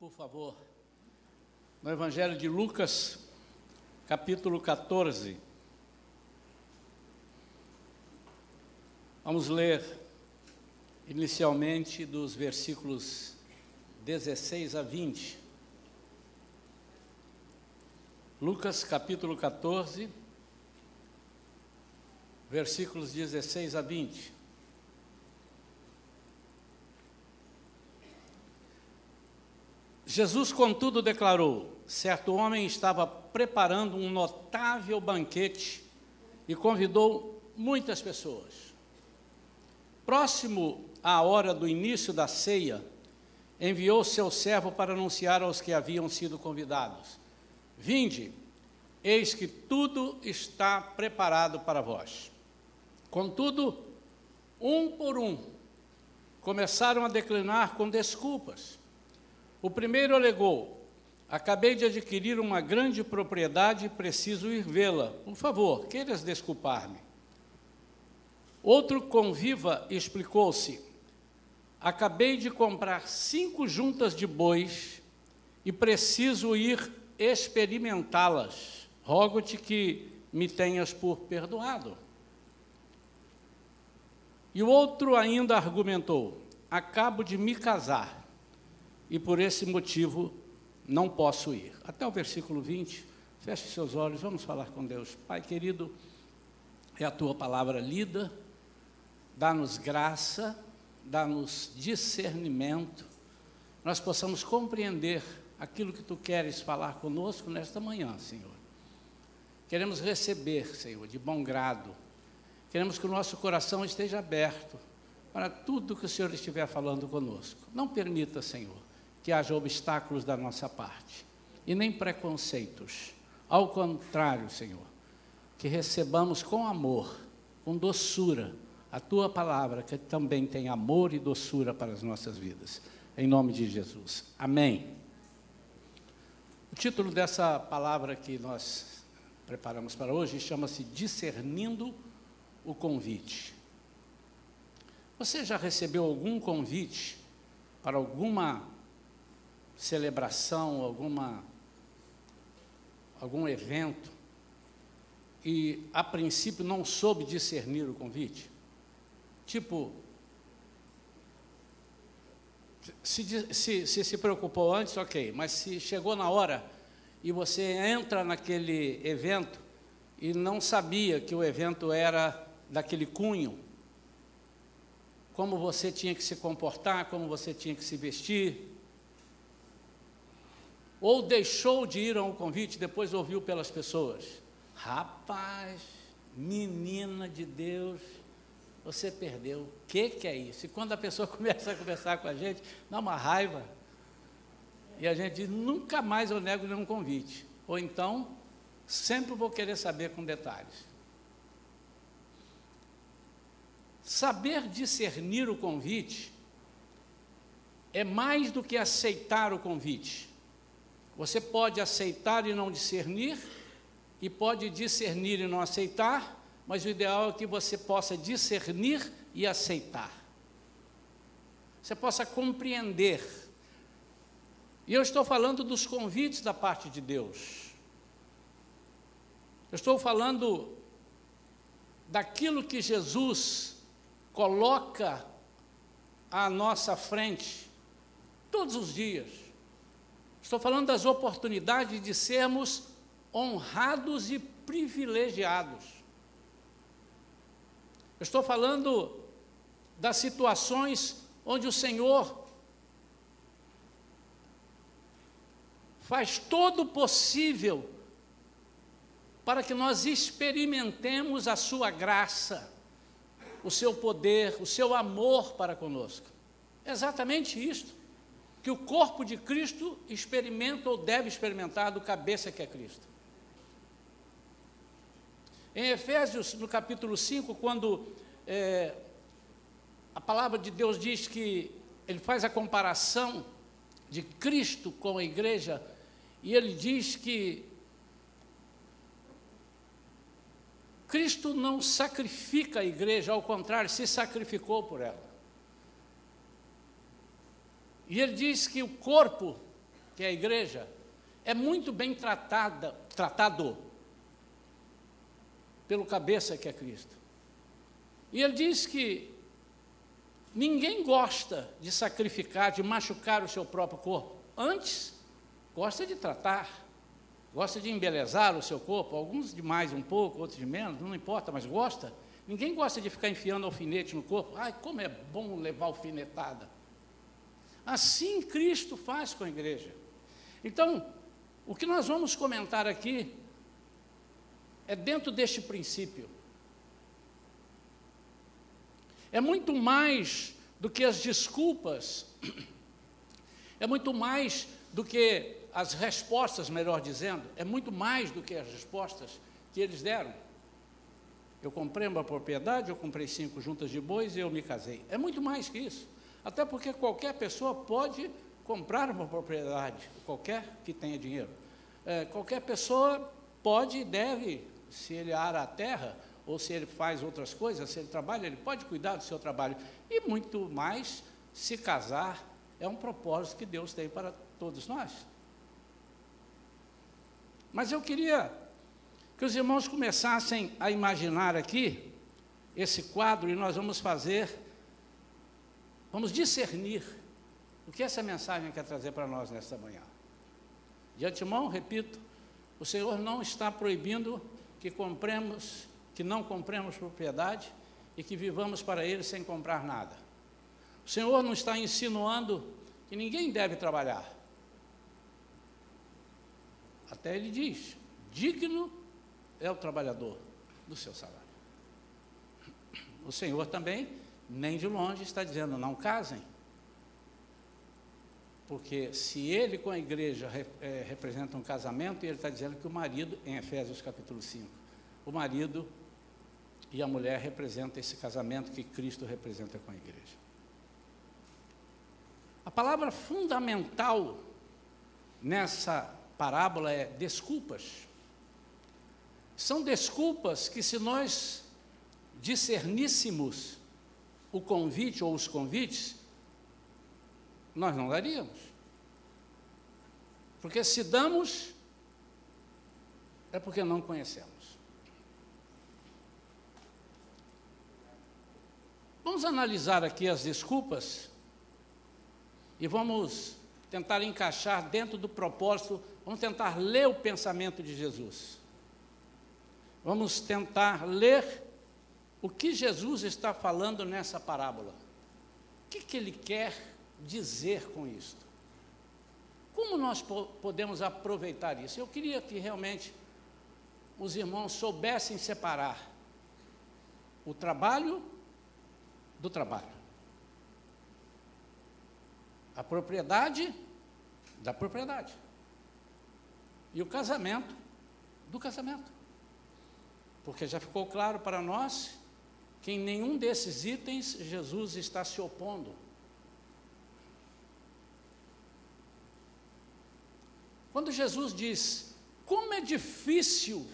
por favor, no Evangelho de Lucas, capítulo 14. Vamos ler inicialmente dos versículos 16 a 20. Lucas capítulo 14, versículos 16 a 20. Jesus, contudo, declarou: certo homem estava preparando um notável banquete e convidou muitas pessoas. Próximo à hora do início da ceia, enviou seu servo para anunciar aos que haviam sido convidados: Vinde, eis que tudo está preparado para vós. Contudo, um por um, começaram a declinar com desculpas. O primeiro alegou: Acabei de adquirir uma grande propriedade e preciso ir vê-la. Por favor, queiras desculpar-me. Outro conviva explicou-se: Acabei de comprar cinco juntas de bois e preciso ir experimentá-las. Rogo-te que me tenhas por perdoado. E o outro ainda argumentou: Acabo de me casar e por esse motivo não posso ir. Até o versículo 20, feche seus olhos, vamos falar com Deus. Pai querido, é a tua palavra lida, dá-nos graça, dá-nos discernimento, nós possamos compreender aquilo que tu queres falar conosco nesta manhã, Senhor. Queremos receber, Senhor, de bom grado. Queremos que o nosso coração esteja aberto para tudo que o Senhor estiver falando conosco. Não permita, Senhor, que haja obstáculos da nossa parte e nem preconceitos. Ao contrário, Senhor, que recebamos com amor, com doçura, a tua palavra, que também tem amor e doçura para as nossas vidas. Em nome de Jesus. Amém. O título dessa palavra que nós preparamos para hoje chama-se Discernindo o Convite. Você já recebeu algum convite para alguma celebração, alguma, algum evento, e a princípio não soube discernir o convite? Tipo, se, se, se, se preocupou antes, ok, mas se chegou na hora e você entra naquele evento e não sabia que o evento era daquele cunho, como você tinha que se comportar, como você tinha que se vestir, ou deixou de ir a um convite, depois ouviu pelas pessoas. Rapaz, menina de Deus, você perdeu. O que, que é isso? E quando a pessoa começa a conversar com a gente, dá uma raiva. E a gente diz, nunca mais eu nego nenhum convite. Ou então, sempre vou querer saber com detalhes. Saber discernir o convite é mais do que aceitar o convite. Você pode aceitar e não discernir, e pode discernir e não aceitar, mas o ideal é que você possa discernir e aceitar. Você possa compreender. E eu estou falando dos convites da parte de Deus. Eu estou falando daquilo que Jesus coloca à nossa frente todos os dias. Estou falando das oportunidades de sermos honrados e privilegiados. estou falando das situações onde o Senhor faz todo o possível para que nós experimentemos a sua graça, o seu poder, o seu amor para conosco. Exatamente isto que o corpo de Cristo experimenta ou deve experimentar do cabeça que é Cristo. Em Efésios, no capítulo 5, quando é, a palavra de Deus diz que ele faz a comparação de Cristo com a igreja, e ele diz que Cristo não sacrifica a igreja, ao contrário, se sacrificou por ela. E ele diz que o corpo que é a igreja, é muito bem tratada, tratado pelo cabeça que é Cristo. E ele diz que ninguém gosta de sacrificar, de machucar o seu próprio corpo. Antes, gosta de tratar, gosta de embelezar o seu corpo, alguns de mais um pouco, outros de menos, não importa, mas gosta. Ninguém gosta de ficar enfiando alfinete no corpo. Ai, como é bom levar alfinetada. Assim Cristo faz com a igreja. Então, o que nós vamos comentar aqui é dentro deste princípio. É muito mais do que as desculpas, é muito mais do que as respostas, melhor dizendo, é muito mais do que as respostas que eles deram. Eu comprei uma propriedade, eu comprei cinco juntas de bois e eu me casei. É muito mais que isso. Até porque qualquer pessoa pode comprar uma propriedade, qualquer que tenha dinheiro. É, qualquer pessoa pode e deve, se ele ara a terra, ou se ele faz outras coisas, se ele trabalha, ele pode cuidar do seu trabalho. E muito mais, se casar é um propósito que Deus tem para todos nós. Mas eu queria que os irmãos começassem a imaginar aqui esse quadro e nós vamos fazer, vamos discernir o que essa mensagem quer trazer para nós nesta manhã. De antemão, repito, o Senhor não está proibindo que compremos, que não compremos propriedade e que vivamos para Ele sem comprar nada. O Senhor não está insinuando que ninguém deve trabalhar. Até Ele diz: digno é o trabalhador do seu salário. O Senhor também, nem de longe, está dizendo: não casem. Porque se ele com a igreja é, representa um casamento, ele está dizendo que o marido, em Efésios capítulo 5, o marido e a mulher representam esse casamento que Cristo representa com a igreja. A palavra fundamental nessa parábola é desculpas. São desculpas que, se nós discerníssemos o convite ou os convites, nós não daríamos. Porque se damos, é porque não conhecemos. Vamos analisar aqui as desculpas e vamos tentar encaixar dentro do propósito, vamos tentar ler o pensamento de Jesus. Vamos tentar ler o que Jesus está falando nessa parábola. O que, que ele quer dizer com isto? Como nós po podemos aproveitar isso? Eu queria que realmente os irmãos soubessem separar o trabalho do trabalho, a propriedade da propriedade e o casamento do casamento. Porque já ficou claro para nós que em nenhum desses itens Jesus está se opondo. Quando Jesus diz: Como é difícil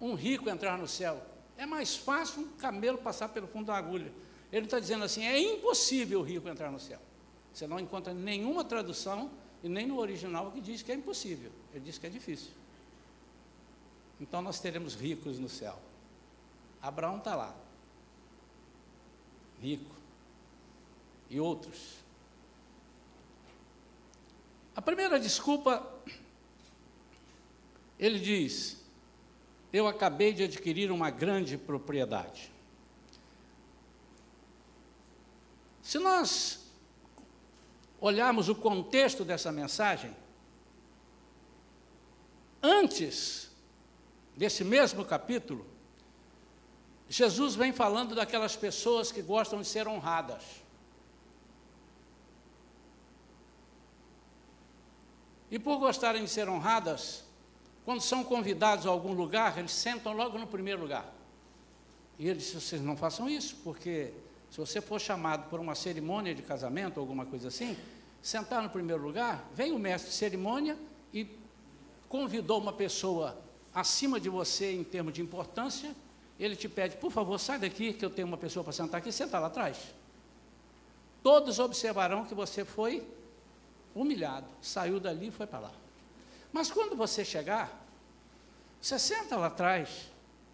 um rico entrar no céu, é mais fácil um camelo passar pelo fundo da agulha. Ele está dizendo assim: é impossível o rico entrar no céu. Você não encontra nenhuma tradução e nem no original que diz que é impossível. Ele diz que é difícil. Então nós teremos ricos no céu. Abraão está lá, rico, e outros. A primeira desculpa, ele diz: Eu acabei de adquirir uma grande propriedade. Se nós olharmos o contexto dessa mensagem, antes desse mesmo capítulo, Jesus vem falando daquelas pessoas que gostam de ser honradas. E por gostarem de ser honradas, quando são convidados a algum lugar, eles sentam logo no primeiro lugar. E ele disse: vocês não façam isso, porque se você for chamado por uma cerimônia de casamento ou alguma coisa assim, sentar no primeiro lugar, vem o mestre de cerimônia e convidou uma pessoa acima de você em termos de importância, ele te pede, por favor, sai daqui que eu tenho uma pessoa para sentar aqui, senta lá atrás. Todos observarão que você foi humilhado, saiu dali e foi para lá. Mas quando você chegar, você senta lá atrás,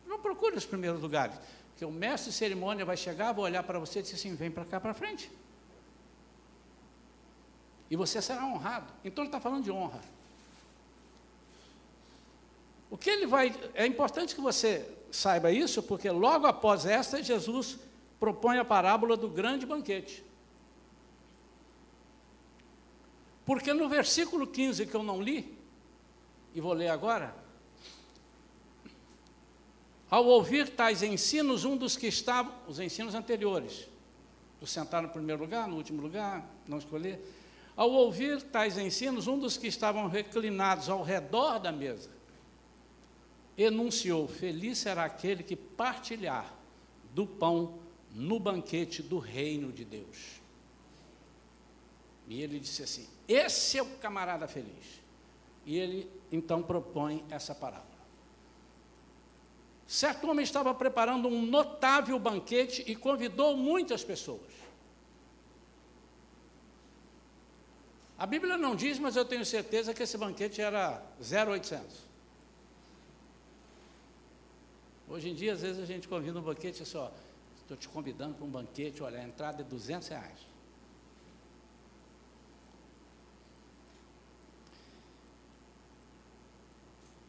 não procure os primeiros lugares, porque o mestre de cerimônia vai chegar, vai olhar para você e dizer assim: vem para cá para frente. E você será honrado. Então ele está falando de honra. O que ele vai. É importante que você saiba isso, porque logo após esta, Jesus propõe a parábola do grande banquete. Porque no versículo 15 que eu não li, e vou ler agora, ao ouvir tais ensinos, um dos que estavam, os ensinos anteriores, do sentar no primeiro lugar, no último lugar, não escolher, ao ouvir tais ensinos, um dos que estavam reclinados ao redor da mesa, enunciou: Feliz será aquele que partilhar do pão no banquete do reino de Deus. E ele disse assim: Esse é o camarada feliz. E ele então propõe essa parábola. Certo homem estava preparando um notável banquete e convidou muitas pessoas. A Bíblia não diz, mas eu tenho certeza que esse banquete era 0,800. Hoje em dia, às vezes a gente convida um banquete e só, estou te convidando para um banquete, olha, a entrada é 200 reais.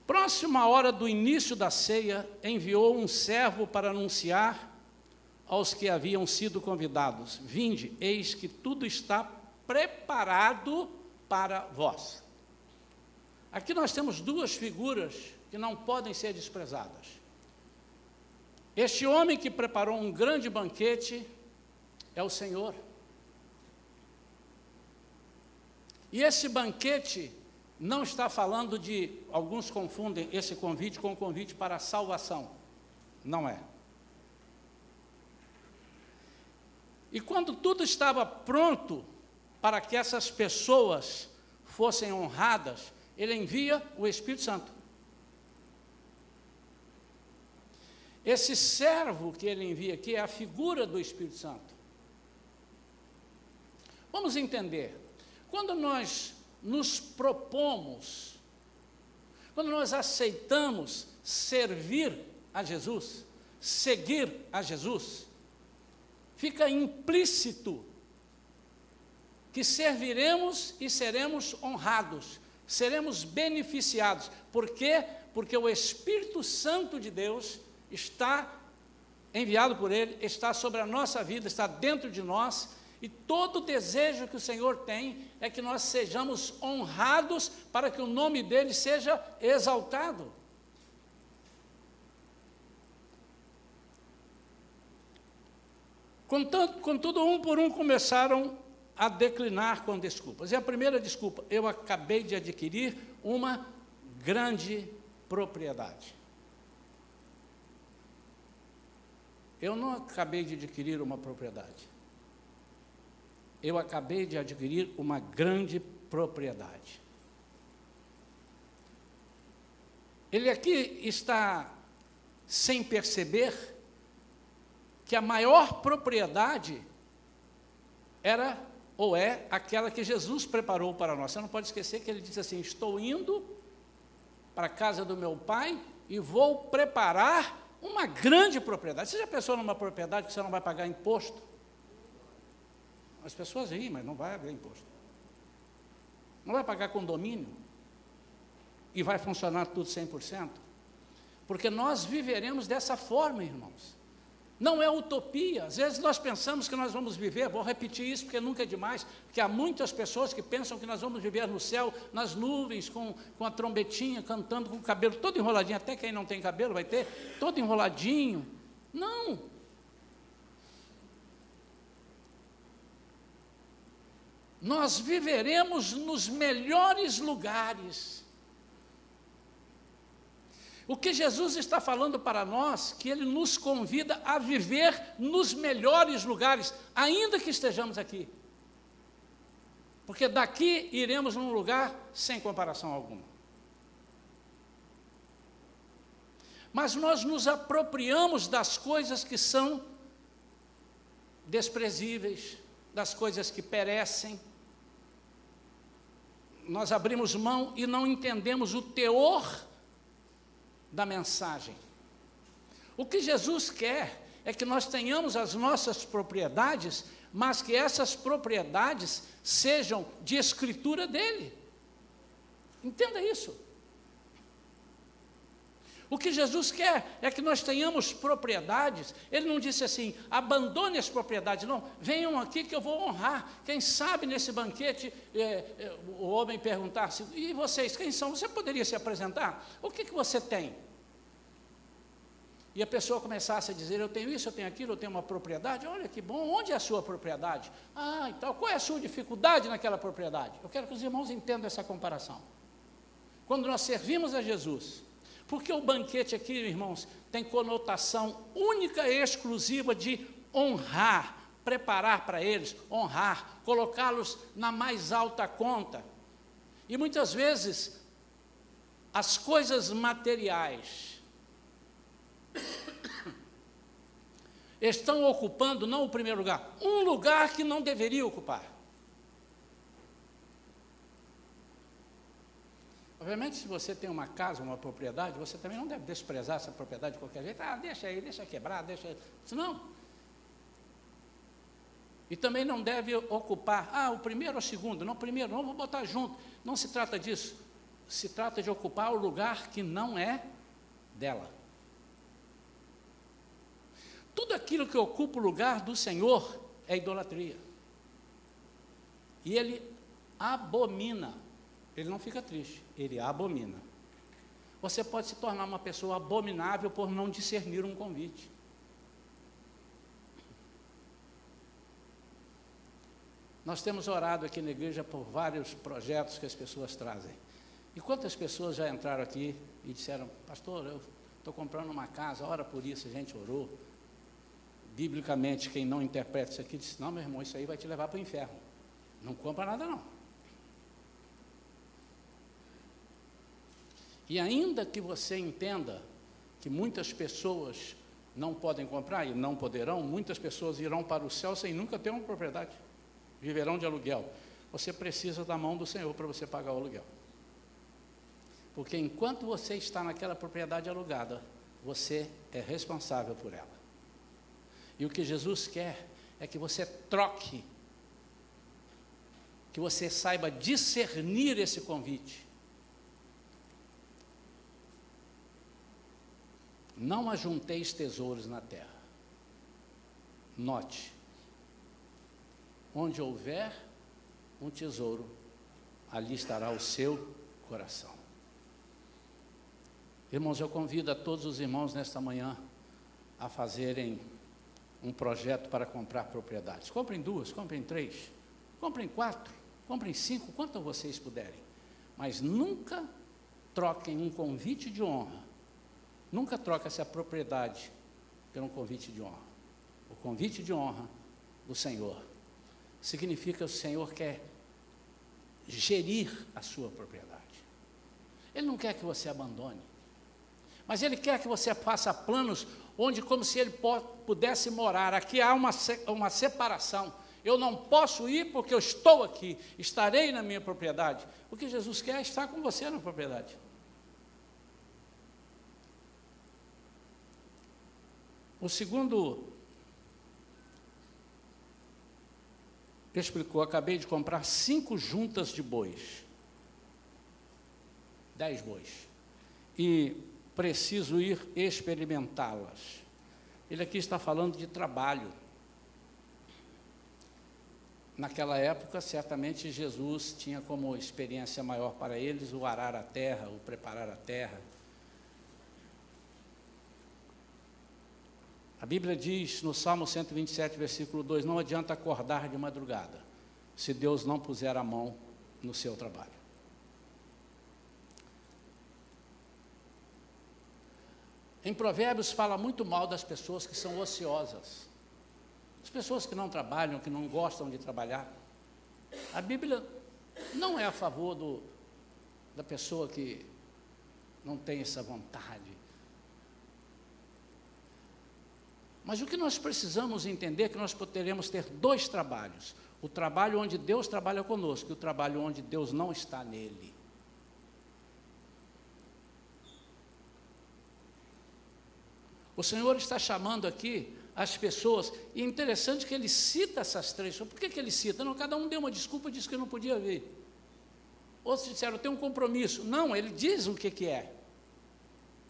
Próxima hora do início da ceia, enviou um servo para anunciar aos que haviam sido convidados: Vinde, eis que tudo está preparado para vós. Aqui nós temos duas figuras que não podem ser desprezadas. Este homem que preparou um grande banquete é o Senhor. E esse banquete não está falando de, alguns confundem esse convite com o convite para a salvação. Não é. E quando tudo estava pronto para que essas pessoas fossem honradas, ele envia o Espírito Santo. Esse servo que ele envia aqui é a figura do Espírito Santo. Vamos entender. Quando nós nos propomos, quando nós aceitamos servir a Jesus, seguir a Jesus, fica implícito que serviremos e seremos honrados, seremos beneficiados. Por quê? Porque o Espírito Santo de Deus está enviado por Ele, está sobre a nossa vida, está dentro de nós e todo desejo que o Senhor tem é que nós sejamos honrados para que o nome dele seja exaltado. Contanto, contudo, um por um começaram a declinar com desculpas. E a primeira desculpa, eu acabei de adquirir uma grande propriedade. Eu não acabei de adquirir uma propriedade eu acabei de adquirir uma grande propriedade. Ele aqui está sem perceber que a maior propriedade era ou é aquela que Jesus preparou para nós. Você não pode esquecer que ele disse assim: Estou indo para a casa do meu pai e vou preparar uma grande propriedade. Você já pensou numa propriedade que você não vai pagar imposto? As pessoas riem, mas não vai haver imposto. Não vai pagar condomínio e vai funcionar tudo 100%. Porque nós viveremos dessa forma, irmãos. Não é utopia. Às vezes nós pensamos que nós vamos viver, vou repetir isso porque nunca é demais, porque há muitas pessoas que pensam que nós vamos viver no céu, nas nuvens, com, com a trombetinha, cantando, com o cabelo todo enroladinho, até quem não tem cabelo vai ter, todo enroladinho. Não, nós viveremos nos melhores lugares. O que Jesus está falando para nós, que Ele nos convida a viver nos melhores lugares, ainda que estejamos aqui. Porque daqui iremos num lugar sem comparação alguma. Mas nós nos apropriamos das coisas que são desprezíveis, das coisas que perecem, nós abrimos mão e não entendemos o teor da mensagem. O que Jesus quer é que nós tenhamos as nossas propriedades, mas que essas propriedades sejam de escritura dele. Entenda isso. O que Jesus quer é que nós tenhamos propriedades. Ele não disse assim, abandone as propriedades, não, venham aqui que eu vou honrar. Quem sabe nesse banquete é, é, o homem perguntasse, e vocês, quem são? Você poderia se apresentar? O que, que você tem? E a pessoa começasse a dizer, eu tenho isso, eu tenho aquilo, eu tenho uma propriedade, olha que bom, onde é a sua propriedade? Ah, então, qual é a sua dificuldade naquela propriedade? Eu quero que os irmãos entendam essa comparação. Quando nós servimos a Jesus, porque o banquete aqui, irmãos, tem conotação única e exclusiva de honrar, preparar para eles, honrar, colocá-los na mais alta conta. E muitas vezes, as coisas materiais estão ocupando, não o primeiro lugar, um lugar que não deveria ocupar. Obviamente, se você tem uma casa, uma propriedade, você também não deve desprezar essa propriedade de qualquer jeito. Ah, deixa aí, deixa quebrar, deixa. Não. E também não deve ocupar, ah, o primeiro ou o segundo. Não, primeiro, não, vou botar junto. Não se trata disso. Se trata de ocupar o lugar que não é dela. Tudo aquilo que ocupa o lugar do Senhor é idolatria. E ele abomina ele não fica triste, ele abomina. Você pode se tornar uma pessoa abominável por não discernir um convite. Nós temos orado aqui na igreja por vários projetos que as pessoas trazem. E quantas pessoas já entraram aqui e disseram, pastor, eu estou comprando uma casa, ora por isso, a gente orou. Biblicamente, quem não interpreta isso aqui, diz, não, meu irmão, isso aí vai te levar para o inferno. Não compra nada não. E ainda que você entenda que muitas pessoas não podem comprar e não poderão, muitas pessoas irão para o céu sem nunca ter uma propriedade, viverão de aluguel. Você precisa da mão do Senhor para você pagar o aluguel. Porque enquanto você está naquela propriedade alugada, você é responsável por ela. E o que Jesus quer é que você troque, que você saiba discernir esse convite Não ajunteis tesouros na terra. Note, onde houver um tesouro, ali estará o seu coração. Irmãos, eu convido a todos os irmãos nesta manhã a fazerem um projeto para comprar propriedades. Comprem duas, comprem três, comprem quatro, comprem cinco, quanto vocês puderem. Mas nunca troquem um convite de honra Nunca troca essa propriedade um convite de honra. O convite de honra do Senhor significa que o Senhor quer gerir a sua propriedade. Ele não quer que você abandone, mas Ele quer que você faça planos onde, como se Ele pudesse morar. Aqui há uma, uma separação. Eu não posso ir porque eu estou aqui, estarei na minha propriedade. O que Jesus quer é estar com você na propriedade. O segundo explicou: acabei de comprar cinco juntas de bois, dez bois, e preciso ir experimentá-las. Ele aqui está falando de trabalho. Naquela época, certamente Jesus tinha como experiência maior para eles o arar a terra, o preparar a terra Bíblia diz no Salmo 127, versículo 2: Não adianta acordar de madrugada, se Deus não puser a mão no seu trabalho. Em Provérbios fala muito mal das pessoas que são ociosas, as pessoas que não trabalham, que não gostam de trabalhar. A Bíblia não é a favor do, da pessoa que não tem essa vontade, Mas o que nós precisamos entender é que nós poderemos ter dois trabalhos: O trabalho onde Deus trabalha conosco e o trabalho onde Deus não está nele. O Senhor está chamando aqui as pessoas, e é interessante que ele cita essas três. Por que, que ele cita? Não, cada um deu uma desculpa, disse que não podia vir. Outros disseram, tenho um compromisso. Não, ele diz o que, que é.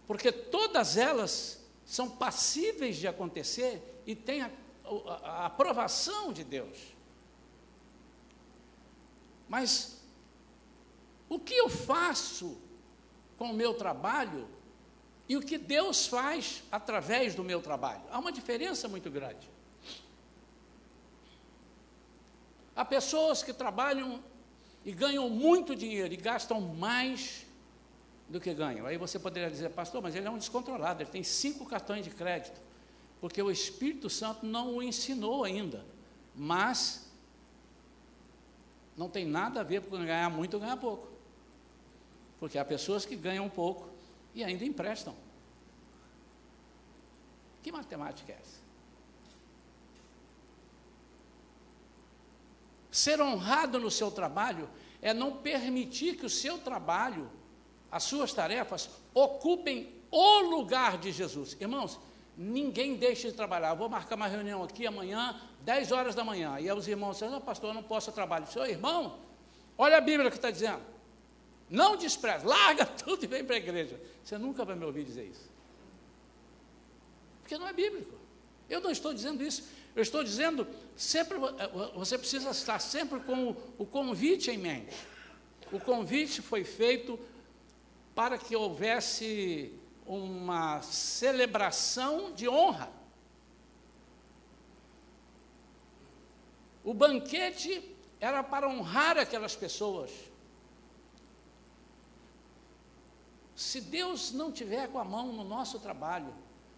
Porque todas elas são passíveis de acontecer e têm a, a, a aprovação de Deus. Mas o que eu faço com o meu trabalho e o que Deus faz através do meu trabalho. Há uma diferença muito grande. Há pessoas que trabalham e ganham muito dinheiro e gastam mais do que ganham. Aí você poderia dizer, pastor, mas ele é um descontrolado, ele tem cinco cartões de crédito, porque o Espírito Santo não o ensinou ainda. Mas não tem nada a ver com ganhar muito ou ganhar pouco. Porque há pessoas que ganham pouco e ainda emprestam. Que matemática é essa? Ser honrado no seu trabalho é não permitir que o seu trabalho, as suas tarefas, ocupem o lugar de Jesus. Irmãos, ninguém deixa de trabalhar. Eu vou marcar uma reunião aqui amanhã, 10 horas da manhã. E aí os irmãos dizem, não, pastor, eu não posso trabalhar. Seu irmão, olha a Bíblia que está dizendo. Não despreze, larga tudo e vem para a igreja. Você nunca vai me ouvir dizer isso. Porque não é bíblico. Eu não estou dizendo isso. Eu estou dizendo, sempre eh, você precisa estar sempre com o, convite em mente. O convite foi feito para que houvesse uma celebração de honra. O banquete era para honrar aquelas pessoas. Se Deus não tiver com a mão no nosso trabalho,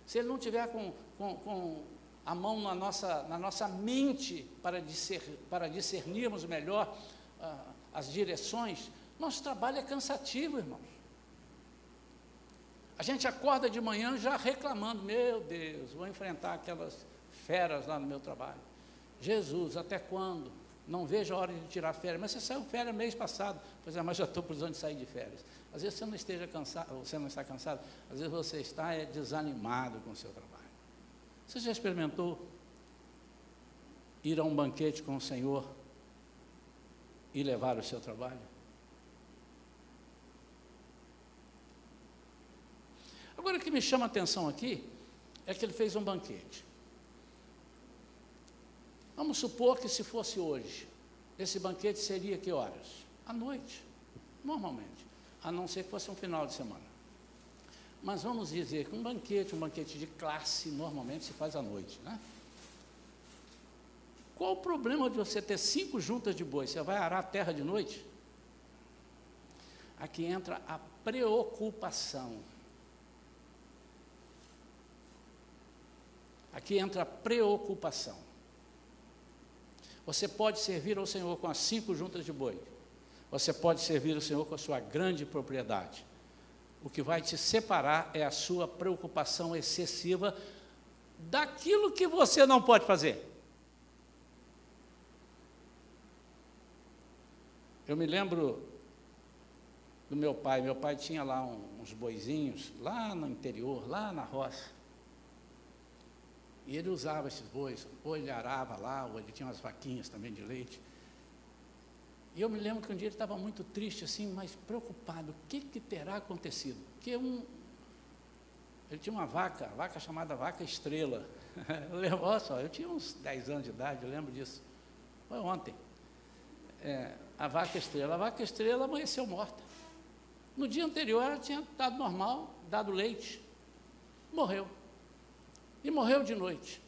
se Ele não tiver com, com, com a mão na nossa, na nossa mente para, discer, para discernirmos melhor uh, as direções, nosso trabalho é cansativo, irmãos. A gente acorda de manhã já reclamando: meu Deus, vou enfrentar aquelas feras lá no meu trabalho. Jesus, até quando? Não vejo a hora de tirar férias. Mas você saiu férias mês passado. Pois é, mas já estou precisando de sair de férias. Às vezes você não esteja cansado, você não está cansado, às vezes você está é, desanimado com o seu trabalho. Você já experimentou ir a um banquete com o Senhor e levar o seu trabalho? Agora o que me chama a atenção aqui é que ele fez um banquete. Vamos supor que se fosse hoje, esse banquete seria que horas? À noite, normalmente a não ser que fosse um final de semana. Mas vamos dizer que um banquete, um banquete de classe, normalmente se faz à noite, né? Qual o problema de você ter cinco juntas de boi? Você vai arar a terra de noite? Aqui entra a preocupação. Aqui entra a preocupação. Você pode servir ao Senhor com as cinco juntas de boi, você pode servir o Senhor com a sua grande propriedade. O que vai te separar é a sua preocupação excessiva daquilo que você não pode fazer. Eu me lembro do meu pai. Meu pai tinha lá uns boizinhos, lá no interior, lá na roça. E ele usava esses bois, ou ele arava lá, ou ele tinha umas vaquinhas também de leite. E eu me lembro que um dia ele estava muito triste, assim, mas preocupado. O que, que terá acontecido? Porque um, ele tinha uma vaca, vaca chamada vaca estrela. Olha só, eu tinha uns 10 anos de idade, eu lembro disso. Foi ontem. É, a vaca estrela. A vaca estrela amanheceu morta. No dia anterior ela tinha dado normal, dado leite. Morreu. E morreu de noite.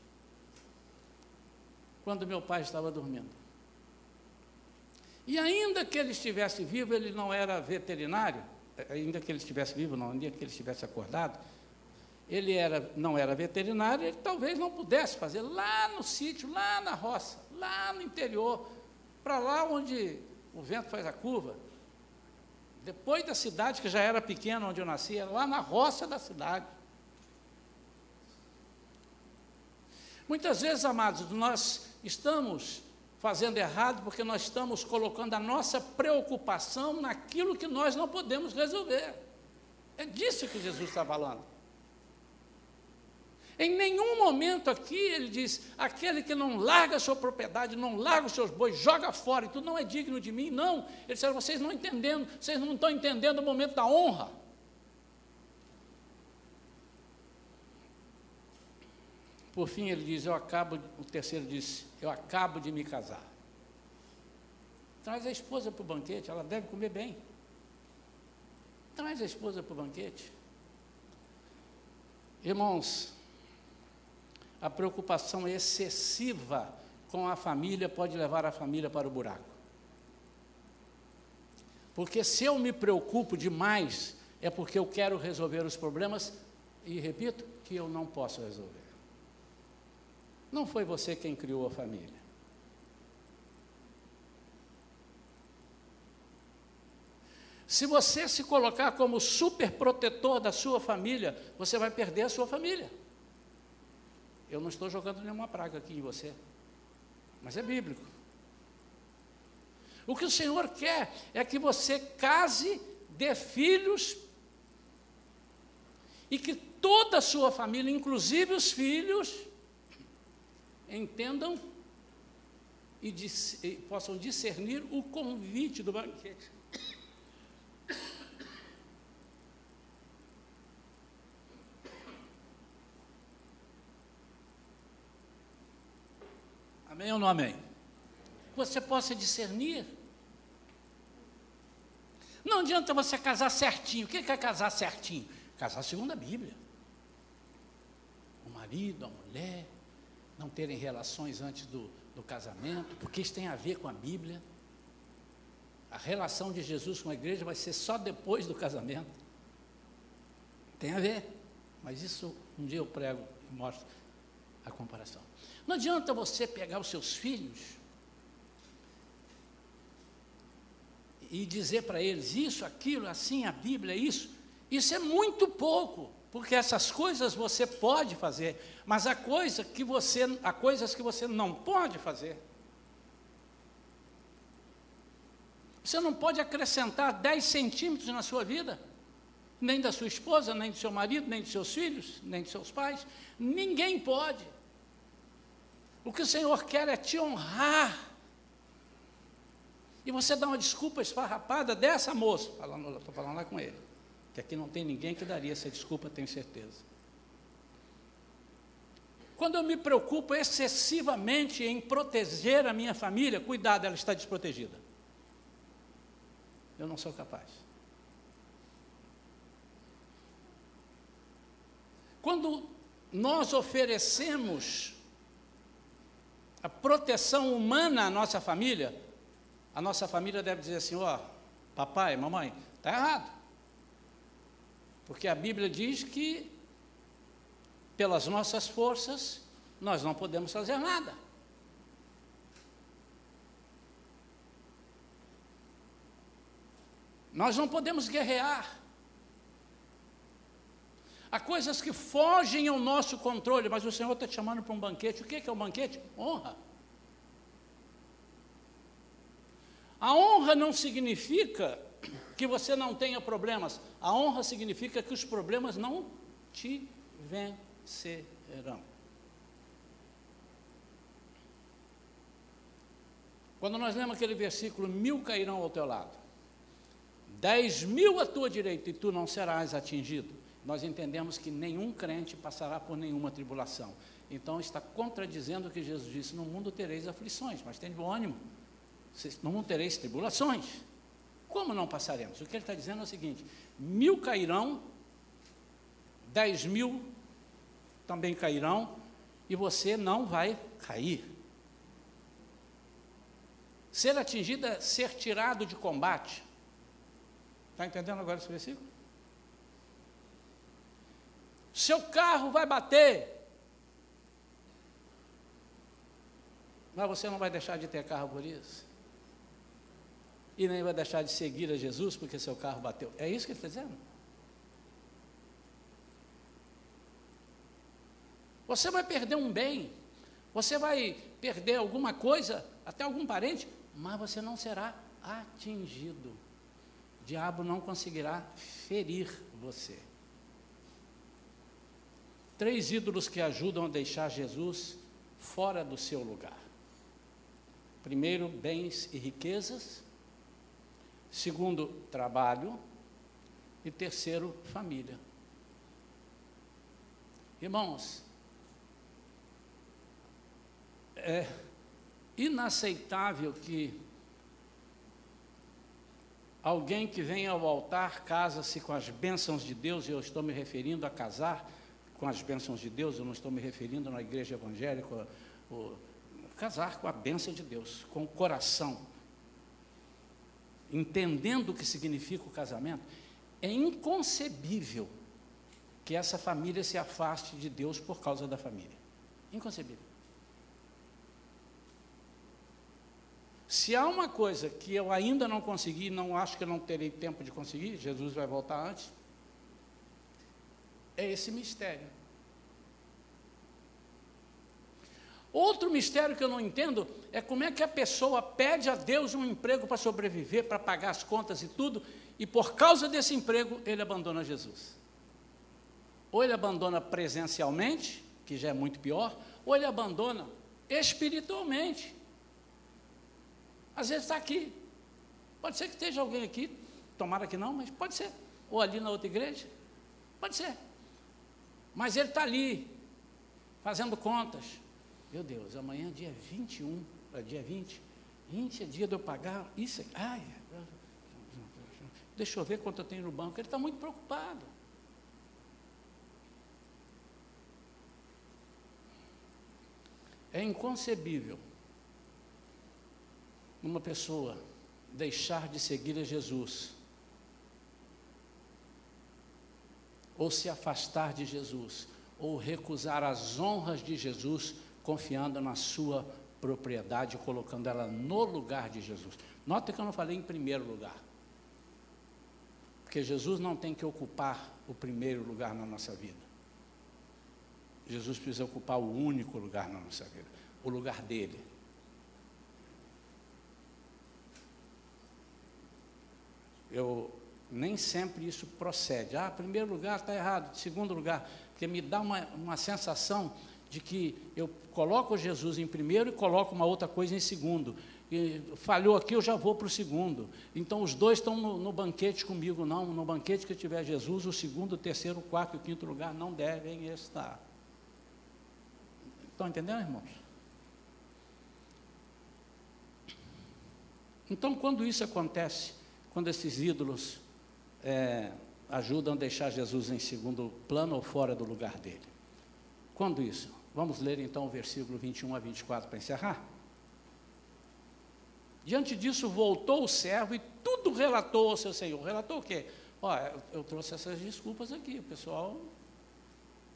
Quando meu pai estava dormindo. E ainda que ele estivesse vivo, ele não era veterinário, ainda que ele estivesse vivo, não, ainda que ele estivesse acordado, ele era, não era veterinário, ele talvez não pudesse fazer lá no sítio, lá na roça, lá no interior, para lá onde o vento faz a curva. Depois da cidade, que já era pequena, onde eu nasci, era lá na roça da cidade. Muitas vezes, amados, nós estamos fazendo errado porque nós estamos colocando a nossa preocupação naquilo que nós não podemos resolver. É disso que Jesus está falando. Em nenhum momento aqui ele diz: aquele que não larga a sua propriedade, não larga os seus bois, joga fora, e tu não é digno de mim. Não. Ele disse: vocês não entendendo, vocês não estão entendendo o momento da honra. Por fim, ele diz: Eu acabo, o terceiro disse: Eu acabo de me casar. Traz a esposa para o banquete, ela deve comer bem. Traz a esposa para o banquete. Irmãos, a preocupação excessiva com a família pode levar a família para o buraco. Porque se eu me preocupo demais, é porque eu quero resolver os problemas, e repito, que eu não posso resolver. Não foi você quem criou a família. Se você se colocar como super protetor da sua família, você vai perder a sua família. Eu não estou jogando nenhuma praga aqui em você, mas é bíblico. O que o Senhor quer é que você case, dê filhos, e que toda a sua família, inclusive os filhos, entendam e, dis, e possam discernir o convite do banquete. Amém ou não amém? Você possa discernir. Não adianta você casar certinho. O que é casar certinho? Casar segundo a Bíblia. O marido, a mulher, não terem relações antes do, do casamento, porque isso tem a ver com a Bíblia. A relação de Jesus com a igreja vai ser só depois do casamento. Tem a ver. Mas isso um dia eu prego e mostro a comparação. Não adianta você pegar os seus filhos e dizer para eles isso, aquilo, assim, a Bíblia, isso. Isso é muito pouco. Porque essas coisas você pode fazer, mas há, coisa que você, há coisas que você não pode fazer. Você não pode acrescentar 10 centímetros na sua vida, nem da sua esposa, nem do seu marido, nem dos seus filhos, nem dos seus pais. Ninguém pode. O que o Senhor quer é te honrar. E você dá uma desculpa esfarrapada dessa moça, estou falando lá com ele que aqui não tem ninguém que daria essa desculpa, tenho certeza. Quando eu me preocupo excessivamente em proteger a minha família, cuidado, ela está desprotegida. Eu não sou capaz. Quando nós oferecemos a proteção humana à nossa família, a nossa família deve dizer assim: ó, oh, papai, mamãe, está errado. Porque a Bíblia diz que, pelas nossas forças, nós não podemos fazer nada. Nós não podemos guerrear. Há coisas que fogem ao nosso controle, mas o Senhor está te chamando para um banquete. O que é o um banquete? Honra. A honra não significa que você não tenha problemas. A honra significa que os problemas não te vencerão. Quando nós lemos aquele versículo, mil cairão ao teu lado, dez mil à tua direita e tu não serás atingido, nós entendemos que nenhum crente passará por nenhuma tribulação. Então está contradizendo o que Jesus disse: No mundo tereis aflições, mas tem bom ânimo. No mundo tereis tribulações. Como não passaremos? O que ele está dizendo é o seguinte: mil cairão, dez mil também cairão, e você não vai cair. Ser atingido é ser tirado de combate. Está entendendo agora esse versículo? Seu carro vai bater, mas você não vai deixar de ter carro por isso e nem vai deixar de seguir a Jesus porque seu carro bateu. É isso que ele está dizendo? Você vai perder um bem, você vai perder alguma coisa até algum parente, mas você não será atingido. O diabo não conseguirá ferir você. Três ídolos que ajudam a deixar Jesus fora do seu lugar. Primeiro, bens e riquezas. Segundo, trabalho. E terceiro, família. Irmãos, é inaceitável que alguém que vem ao altar casa-se com as bênçãos de Deus, eu estou me referindo a casar com as bênçãos de Deus, eu não estou me referindo na igreja evangélica, o, casar com a bênção de Deus, com o coração, entendendo o que significa o casamento, é inconcebível que essa família se afaste de Deus por causa da família. Inconcebível. Se há uma coisa que eu ainda não consegui, não acho que eu não terei tempo de conseguir, Jesus vai voltar antes, é esse mistério. Outro mistério que eu não entendo é como é que a pessoa pede a Deus um emprego para sobreviver, para pagar as contas e tudo, e por causa desse emprego ele abandona Jesus. Ou ele abandona presencialmente, que já é muito pior, ou ele abandona espiritualmente. Às vezes está aqui. Pode ser que esteja alguém aqui, tomara que não, mas pode ser. Ou ali na outra igreja. Pode ser. Mas ele está ali, fazendo contas. Meu Deus, amanhã é dia 21, é dia 20. 20 é dia de eu pagar isso. Ai, deixa eu ver quanto eu tenho no banco. Ele está muito preocupado. É inconcebível uma pessoa deixar de seguir a Jesus, ou se afastar de Jesus, ou recusar as honras de Jesus, confiando na sua propriedade, colocando ela no lugar de Jesus. Nota que eu não falei em primeiro lugar. Porque Jesus não tem que ocupar o primeiro lugar na nossa vida. Jesus precisa ocupar o único lugar na nossa vida, o lugar dele. eu nem sempre isso procede. Ah, primeiro lugar está errado, segundo lugar, porque me dá uma, uma sensação de que eu coloco Jesus em primeiro e coloco uma outra coisa em segundo. E falhou aqui, eu já vou para o segundo. Então os dois estão no, no, banquete comigo, não. No banquete que tiver Jesus, o segundo, o terceiro, o quarto e o quinto lugar não devem estar. Estão entendendo, irmãos? Então, quando isso acontece, quando esses ídolos é, ajudam a deixar Jesus em segundo plano ou fora do lugar dele. Quando isso? Vamos ler então o versículo 21 a 24 para encerrar. Diante disso, voltou o servo e tudo relatou ao seu senhor. Relatou o quê? Ó, eu trouxe essas desculpas aqui, o pessoal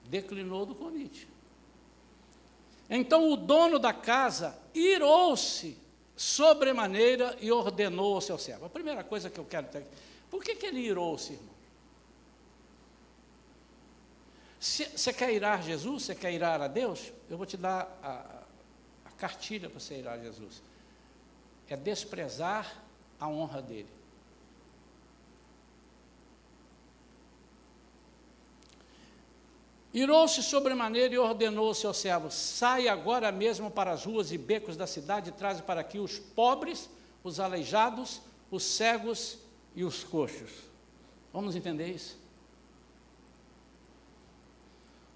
declinou do convite. Então o dono da casa irou-se sobremaneira e ordenou ao seu servo. A primeira coisa que eu quero ter por que, que ele irou-se, irmão? Você quer irar Jesus? Você quer irar a Deus? Eu vou te dar a, a cartilha para você irar a Jesus. É desprezar a honra dele. Irou-se sobremaneira e ordenou ao seu servo: Sai agora mesmo para as ruas e becos da cidade e traze para aqui os pobres, os aleijados, os cegos e os coxos. Vamos entender isso?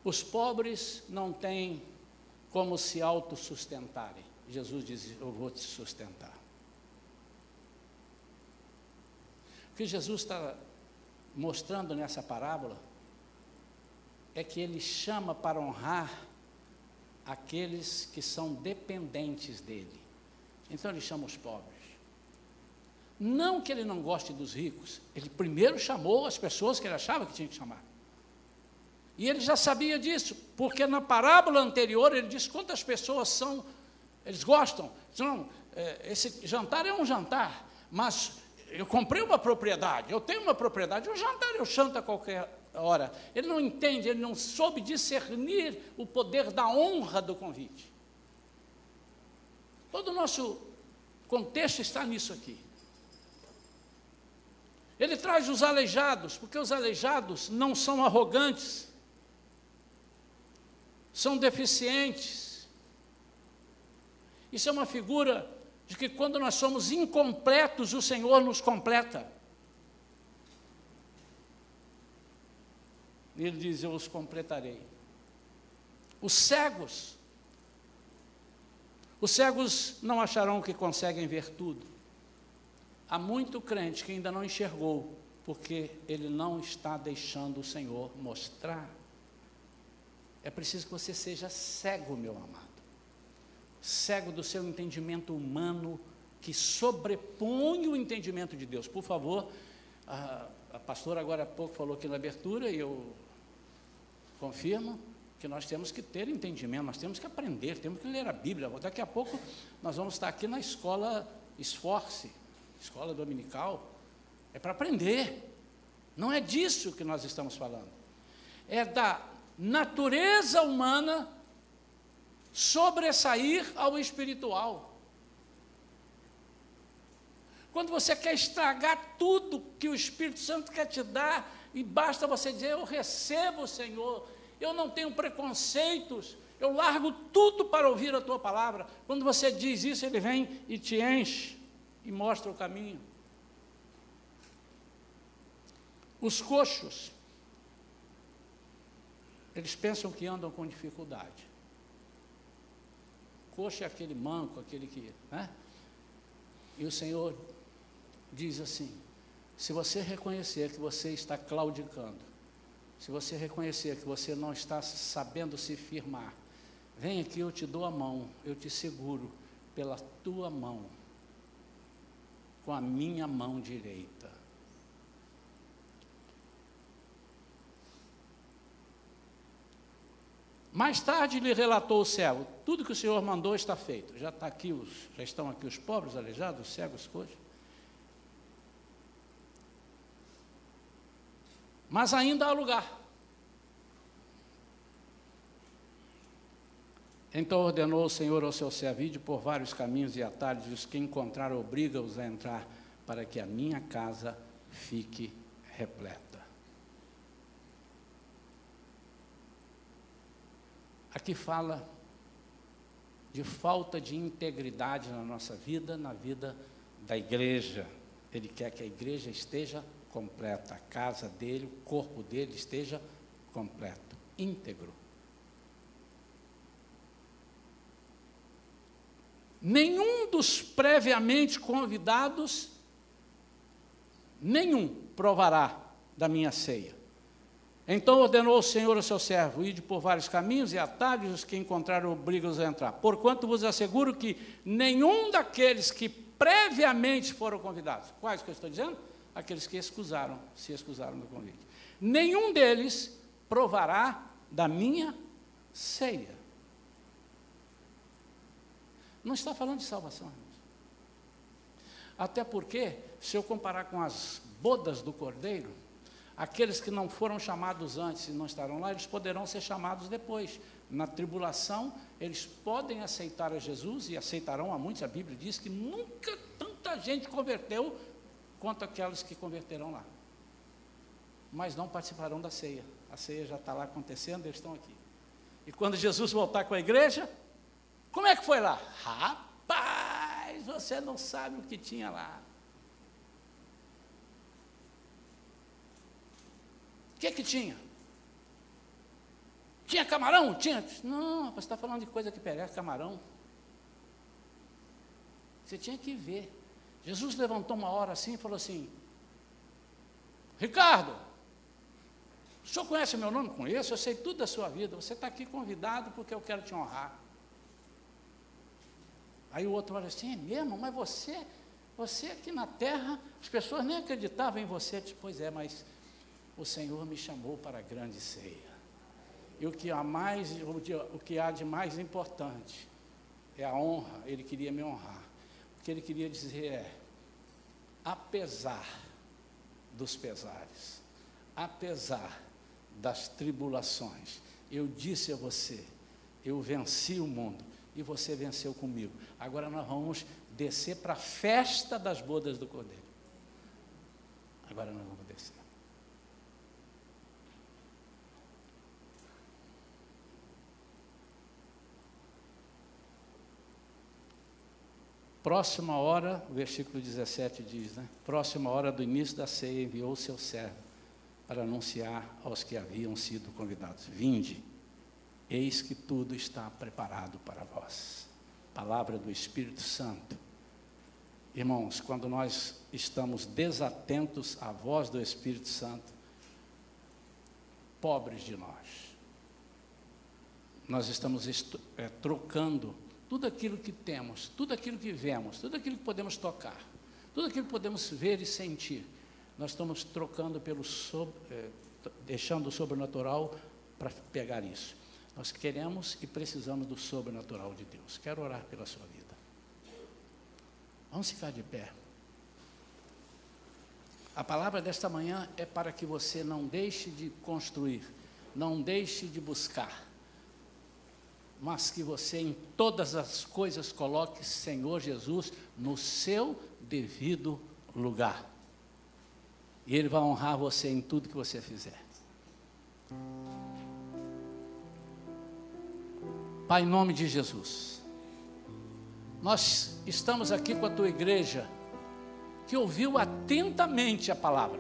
Os pobres não têm como se autossustentarem. Jesus diz: Eu vou te sustentar. O que Jesus está mostrando nessa parábola é que ele chama para honrar aqueles que são dependentes dele. Então ele chama os pobres. Não que ele não goste dos ricos, ele primeiro chamou as pessoas que ele achava que tinha que chamar. E ele já sabia disso, porque na parábola anterior ele disse quantas pessoas são, eles gostam. Não, é, esse jantar é um jantar, mas eu comprei uma propriedade, eu tenho uma propriedade, um jantar eu chanto a qualquer hora. Ele não entende, ele não soube discernir o poder da honra do convite. Todo o nosso contexto está nisso aqui. Ele traz os aleijados, porque os aleijados não são arrogantes, são deficientes. Isso é uma figura de que quando nós somos incompletos, o Senhor nos completa. Ele diz: Eu os completarei. Os cegos, os cegos não acharão que conseguem ver tudo. Há muito crente que ainda não enxergou, porque ele não está deixando o Senhor mostrar. É preciso que você seja cego, meu amado. Cego do seu entendimento humano, que sobrepõe o entendimento de Deus. Por favor, a, a pastora agora há pouco falou aqui na abertura, e eu confirmo, que nós temos que ter entendimento, nós temos que aprender, temos que ler a Bíblia. Daqui a pouco nós vamos estar aqui na escola Esforce, escola dominical, é para aprender. Não é disso que nós estamos falando. É da natureza humana sobressair ao espiritual. Quando você quer estragar tudo que o Espírito Santo quer te dar, e basta você dizer: Eu recebo, Senhor, eu não tenho preconceitos, eu largo tudo para ouvir a tua palavra. Quando você diz isso, ele vem e te enche e mostra o caminho. Os coxos, eles pensam que andam com dificuldade. Coxo é aquele manco, aquele que. Né? E o Senhor diz assim: se você reconhecer que você está claudicando, se você reconhecer que você não está sabendo se firmar, vem aqui, eu te dou a mão, eu te seguro pela tua mão com a minha mão direita. Mais tarde lhe relatou o cego: tudo que o Senhor mandou está feito. Já está aqui os, já estão aqui os pobres, aleijados, os cegos, coisas. Mas ainda há lugar. Então ordenou o Senhor ao seu servídeo por vários caminhos e atalhos, e os que encontrar obriga-os a entrar, para que a minha casa fique repleta. Aqui fala de falta de integridade na nossa vida, na vida da igreja. Ele quer que a igreja esteja completa, a casa dele, o corpo dele esteja completo, íntegro. nenhum dos previamente convidados, nenhum provará da minha ceia. Então ordenou o Senhor ao seu servo: ide por vários caminhos e atalhos os que encontraram obrigam-os a entrar. Porquanto vos asseguro que nenhum daqueles que previamente foram convidados, quais que eu estou dizendo? Aqueles que excusaram, se excusaram do convite. Nenhum deles provará da minha ceia. Não está falando de salvação, irmãos. Até porque, se eu comparar com as bodas do cordeiro, aqueles que não foram chamados antes e não estarão lá, eles poderão ser chamados depois. Na tribulação, eles podem aceitar a Jesus e aceitarão a muitos. A Bíblia diz que nunca tanta gente converteu quanto aqueles que converterão lá. Mas não participarão da ceia. A ceia já está lá acontecendo, eles estão aqui. E quando Jesus voltar com a igreja, como é que foi lá? Rapaz, você não sabe o que tinha lá. O que que tinha? Tinha camarão? Tinha. Não, você está falando de coisa que perece camarão. Você tinha que ver. Jesus levantou uma hora assim e falou assim: Ricardo, o senhor conhece meu nome? Conheço, eu sei tudo da sua vida. Você está aqui convidado porque eu quero te honrar. Aí o outro olha assim, é mesmo? Mas você, você aqui na terra, as pessoas nem acreditavam em você. Pois é, mas o Senhor me chamou para a grande ceia. E o que há mais, o que há de mais importante é a honra. Ele queria me honrar. O que ele queria dizer é, apesar dos pesares, apesar das tribulações, eu disse a você, eu venci o mundo e você venceu comigo. Agora nós vamos descer para a festa das bodas do Cordeiro. Agora nós vamos descer. Próxima hora, o versículo 17 diz, né? Próxima hora do início da ceia enviou o seu servo para anunciar aos que haviam sido convidados: Vinde, eis que tudo está preparado para vós. Palavra do Espírito Santo. Irmãos, quando nós estamos desatentos à voz do Espírito Santo, pobres de nós, nós estamos é, trocando tudo aquilo que temos, tudo aquilo que vemos, tudo aquilo que podemos tocar, tudo aquilo que podemos ver e sentir, nós estamos trocando pelo eh, deixando o sobrenatural para pegar isso. Nós queremos e precisamos do sobrenatural de Deus. Quero orar pela sua vida. Vamos ficar de pé. A palavra desta manhã é para que você não deixe de construir, não deixe de buscar mas que você em todas as coisas coloque Senhor Jesus no seu devido lugar. E Ele vai honrar você em tudo que você fizer. Pai, em nome de Jesus, nós estamos aqui com a tua igreja que ouviu atentamente a palavra.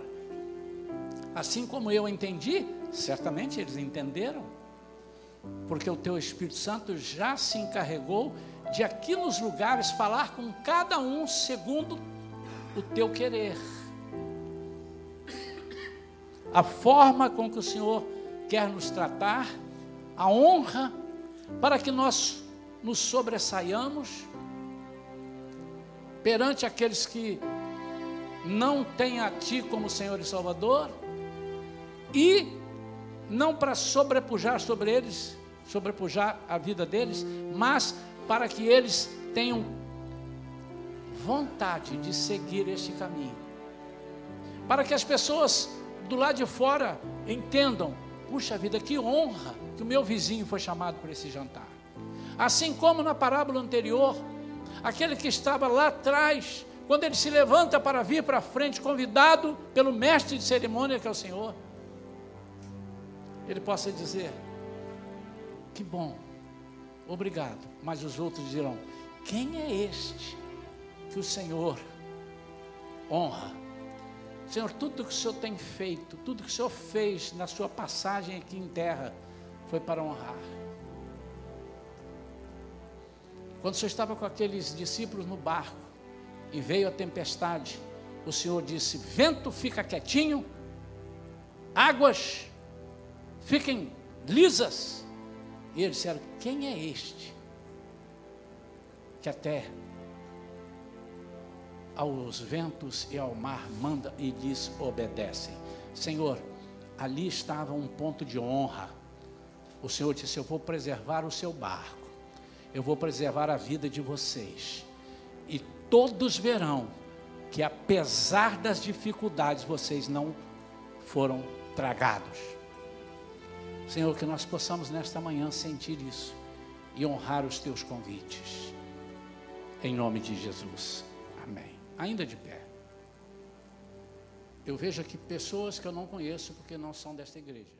Assim como eu entendi, certamente eles entenderam porque o teu Espírito Santo já se encarregou de aqui nos lugares falar com cada um segundo o teu querer. A forma com que o Senhor quer nos tratar, a honra para que nós nos sobressaiamos perante aqueles que não têm a Ti como Senhor e Salvador e não para sobrepujar sobre eles, sobrepujar a vida deles, mas para que eles tenham vontade de seguir este caminho. Para que as pessoas do lado de fora entendam: puxa vida, que honra que o meu vizinho foi chamado para esse jantar. Assim como na parábola anterior, aquele que estava lá atrás, quando ele se levanta para vir para frente, convidado pelo mestre de cerimônia, que é o Senhor ele possa dizer: Que bom, obrigado. Mas os outros dirão: Quem é este que o Senhor honra? Senhor, tudo que o Senhor tem feito, tudo que o Senhor fez na sua passagem aqui em terra, foi para honrar. Quando o Senhor estava com aqueles discípulos no barco e veio a tempestade, o Senhor disse: Vento, fica quietinho, águas, fiquem lisas. E eles disseram: Quem é este? Que até aos ventos e ao mar manda e diz: obedecem. Senhor, ali estava um ponto de honra. O Senhor disse: Eu vou preservar o seu barco, eu vou preservar a vida de vocês, e todos verão que, apesar das dificuldades, vocês não foram tragados. Senhor, que nós possamos nesta manhã sentir isso e honrar os teus convites. Em nome de Jesus. Amém. Ainda de pé. Eu vejo aqui pessoas que eu não conheço porque não são desta igreja.